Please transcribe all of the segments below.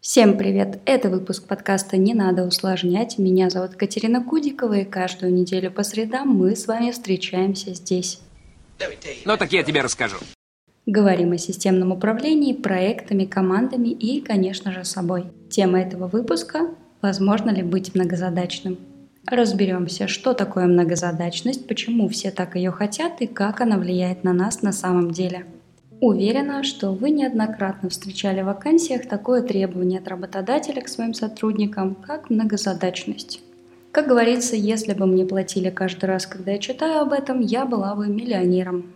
Всем привет! Это выпуск подкаста «Не надо усложнять». Меня зовут Катерина Кудикова, и каждую неделю по средам мы с вами встречаемся здесь. Ну так я тебе расскажу. Говорим о системном управлении, проектами, командами и, конечно же, собой. Тема этого выпуска – «Возможно ли быть многозадачным?». Разберемся, что такое многозадачность, почему все так ее хотят и как она влияет на нас на самом деле. Уверена, что вы неоднократно встречали в вакансиях такое требование от работодателя к своим сотрудникам, как многозадачность. Как говорится, если бы мне платили каждый раз, когда я читаю об этом, я была бы миллионером.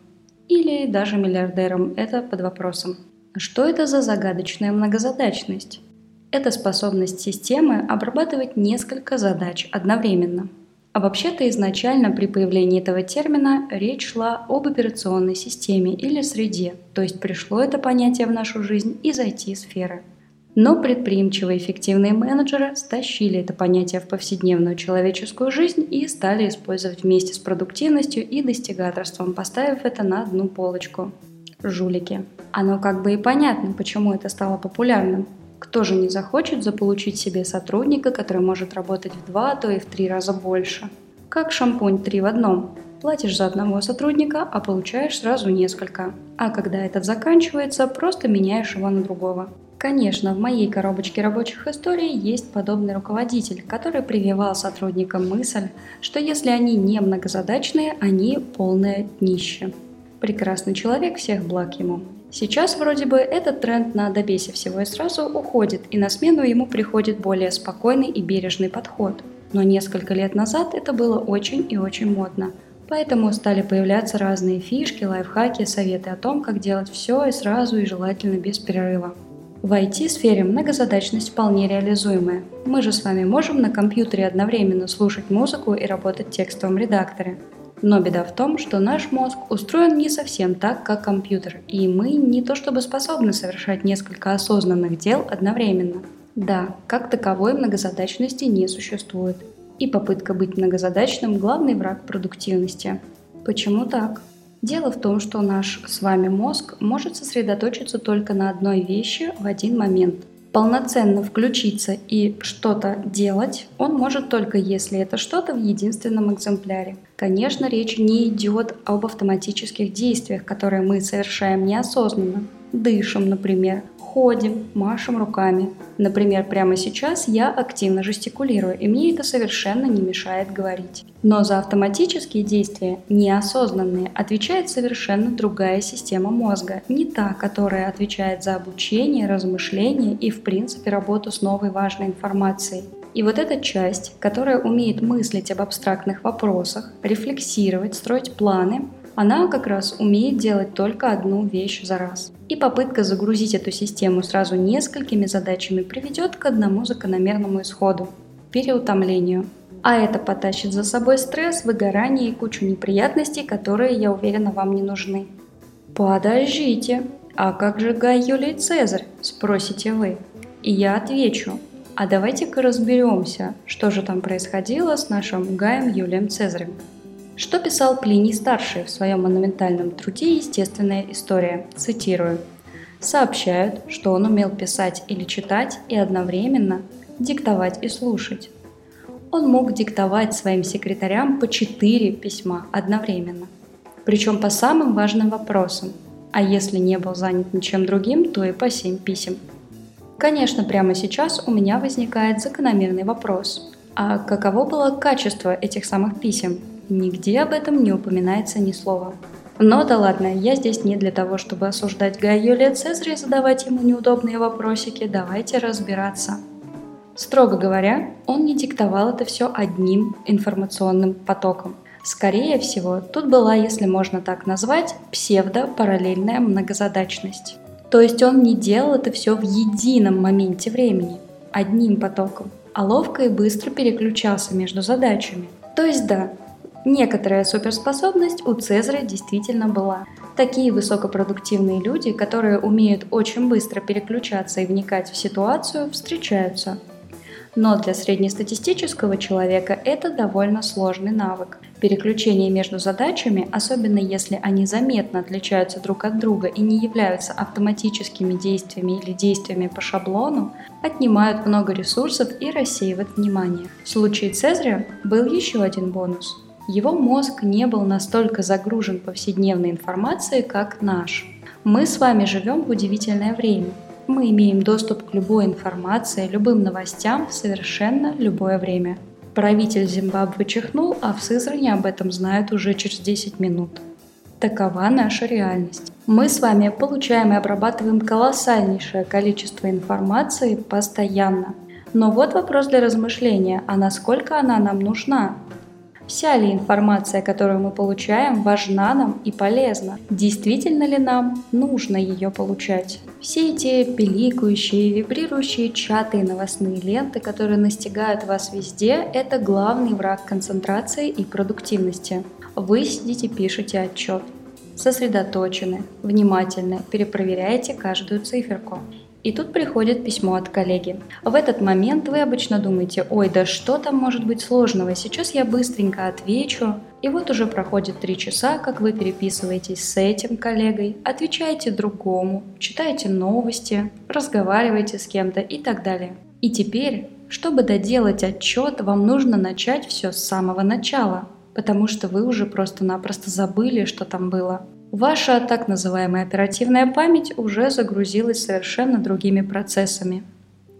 Или даже миллиардером, это под вопросом. Что это за загадочная многозадачность? Это способность системы обрабатывать несколько задач одновременно. А вообще-то изначально при появлении этого термина речь шла об операционной системе или среде, то есть пришло это понятие в нашу жизнь из IT-сферы. Но предприимчивые эффективные менеджеры стащили это понятие в повседневную человеческую жизнь и стали использовать вместе с продуктивностью и достигаторством, поставив это на одну полочку. Жулики. Оно как бы и понятно, почему это стало популярным. Кто же не захочет заполучить себе сотрудника, который может работать в два, а то и в три раза больше? Как шампунь три в одном. Платишь за одного сотрудника, а получаешь сразу несколько. А когда этот заканчивается, просто меняешь его на другого. Конечно, в моей коробочке рабочих историй есть подобный руководитель, который прививал сотрудникам мысль, что если они не многозадачные, они полное днище. Прекрасный человек, всех благ ему. Сейчас вроде бы этот тренд на добейся всего и сразу уходит, и на смену ему приходит более спокойный и бережный подход. Но несколько лет назад это было очень и очень модно. Поэтому стали появляться разные фишки, лайфхаки, советы о том, как делать все и сразу и желательно без перерыва. В IT-сфере многозадачность вполне реализуемая. Мы же с вами можем на компьютере одновременно слушать музыку и работать в текстовом редакторе. Но беда в том, что наш мозг устроен не совсем так, как компьютер, и мы не то чтобы способны совершать несколько осознанных дел одновременно. Да, как таковой многозадачности не существует. И попытка быть многозадачным – главный враг продуктивности. Почему так? Дело в том, что наш с вами мозг может сосредоточиться только на одной вещи в один момент – полноценно включиться и что-то делать он может только если это что-то в единственном экземпляре. Конечно, речь не идет об автоматических действиях, которые мы совершаем неосознанно. Дышим, например, ходим, машем руками. Например, прямо сейчас я активно жестикулирую, и мне это совершенно не мешает говорить. Но за автоматические действия, неосознанные, отвечает совершенно другая система мозга, не та, которая отвечает за обучение, размышление и, в принципе, работу с новой важной информацией. И вот эта часть, которая умеет мыслить об абстрактных вопросах, рефлексировать, строить планы, она как раз умеет делать только одну вещь за раз. И попытка загрузить эту систему сразу несколькими задачами приведет к одному закономерному исходу – переутомлению. А это потащит за собой стресс, выгорание и кучу неприятностей, которые, я уверена, вам не нужны. Подождите, а как же Гай Юлий Цезарь, спросите вы? И я отвечу, а давайте-ка разберемся, что же там происходило с нашим Гаем Юлием Цезарем. Что писал Плиний Старший в своем монументальном труде «Естественная история»? Цитирую. «Сообщают, что он умел писать или читать и одновременно диктовать и слушать. Он мог диктовать своим секретарям по четыре письма одновременно, причем по самым важным вопросам, а если не был занят ничем другим, то и по семь писем. Конечно, прямо сейчас у меня возникает закономерный вопрос. А каково было качество этих самых писем? Нигде об этом не упоминается ни слова. Но да ладно, я здесь не для того, чтобы осуждать Гая Юлия Цезаря и задавать ему неудобные вопросики, давайте разбираться. Строго говоря, он не диктовал это все одним информационным потоком. Скорее всего, тут была, если можно так назвать, псевдо-параллельная многозадачность. То есть он не делал это все в едином моменте времени, одним потоком, а ловко и быстро переключался между задачами. То есть да, Некоторая суперспособность у Цезаря действительно была. Такие высокопродуктивные люди, которые умеют очень быстро переключаться и вникать в ситуацию, встречаются. Но для среднестатистического человека это довольно сложный навык. Переключение между задачами, особенно если они заметно отличаются друг от друга и не являются автоматическими действиями или действиями по шаблону, отнимают много ресурсов и рассеивают внимание. В случае Цезаря был еще один бонус. Его мозг не был настолько загружен повседневной информацией, как наш. Мы с вами живем в удивительное время. Мы имеем доступ к любой информации, любым новостям в совершенно любое время. Правитель Зимбабве чихнул, а в Сызрани об этом знают уже через 10 минут. Такова наша реальность. Мы с вами получаем и обрабатываем колоссальнейшее количество информации постоянно. Но вот вопрос для размышления, а насколько она нам нужна? Вся ли информация, которую мы получаем, важна нам и полезна? Действительно ли нам нужно ее получать? Все эти пиликающие, вибрирующие чаты и новостные ленты, которые настигают вас везде, это главный враг концентрации и продуктивности. Вы сидите, пишете отчет, сосредоточены, внимательны, перепроверяете каждую циферку. И тут приходит письмо от коллеги. В этот момент вы обычно думаете, ой, да что там может быть сложного, сейчас я быстренько отвечу. И вот уже проходит три часа, как вы переписываетесь с этим коллегой, отвечаете другому, читаете новости, разговариваете с кем-то и так далее. И теперь, чтобы доделать отчет, вам нужно начать все с самого начала, потому что вы уже просто-напросто забыли, что там было. Ваша так называемая оперативная память уже загрузилась совершенно другими процессами.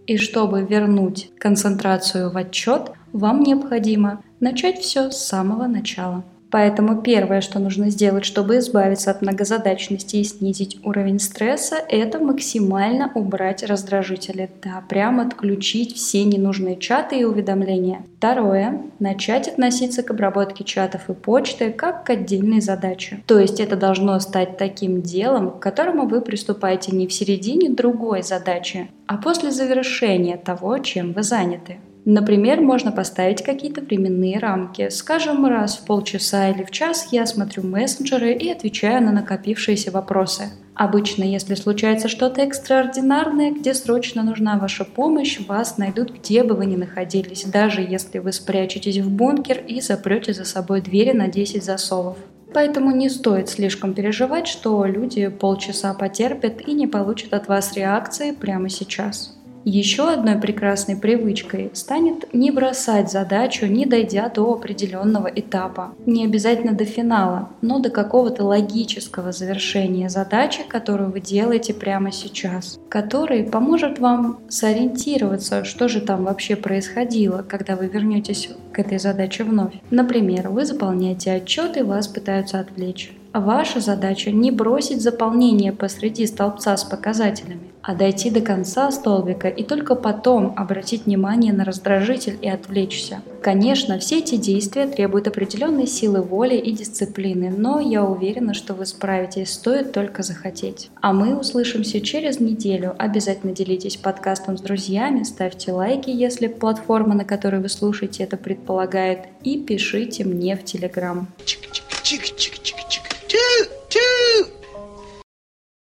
И чтобы вернуть концентрацию в отчет, вам необходимо начать все с самого начала – Поэтому первое, что нужно сделать, чтобы избавиться от многозадачности и снизить уровень стресса, это максимально убрать раздражители. Да, прям отключить все ненужные чаты и уведомления. Второе. Начать относиться к обработке чатов и почты как к отдельной задаче. То есть это должно стать таким делом, к которому вы приступаете не в середине другой задачи, а после завершения того, чем вы заняты. Например, можно поставить какие-то временные рамки. Скажем, раз в полчаса или в час я смотрю мессенджеры и отвечаю на накопившиеся вопросы. Обычно, если случается что-то экстраординарное, где срочно нужна ваша помощь, вас найдут где бы вы ни находились, даже если вы спрячетесь в бункер и запрете за собой двери на 10 засовов. Поэтому не стоит слишком переживать, что люди полчаса потерпят и не получат от вас реакции прямо сейчас. Еще одной прекрасной привычкой станет не бросать задачу, не дойдя до определенного этапа. Не обязательно до финала, но до какого-то логического завершения задачи, которую вы делаете прямо сейчас, который поможет вам сориентироваться, что же там вообще происходило, когда вы вернетесь к этой задаче вновь. Например, вы заполняете отчет и вас пытаются отвлечь. Ваша задача не бросить заполнение посреди столбца с показателями, а дойти до конца столбика и только потом обратить внимание на раздражитель и отвлечься. Конечно, все эти действия требуют определенной силы воли и дисциплины, но я уверена, что вы справитесь, стоит только захотеть. А мы услышимся через неделю. Обязательно делитесь подкастом с друзьями, ставьте лайки, если платформа, на которой вы слушаете, это предполагает, и пишите мне в Телеграм. Чик-чик-чик-чик-чик-чик. Two.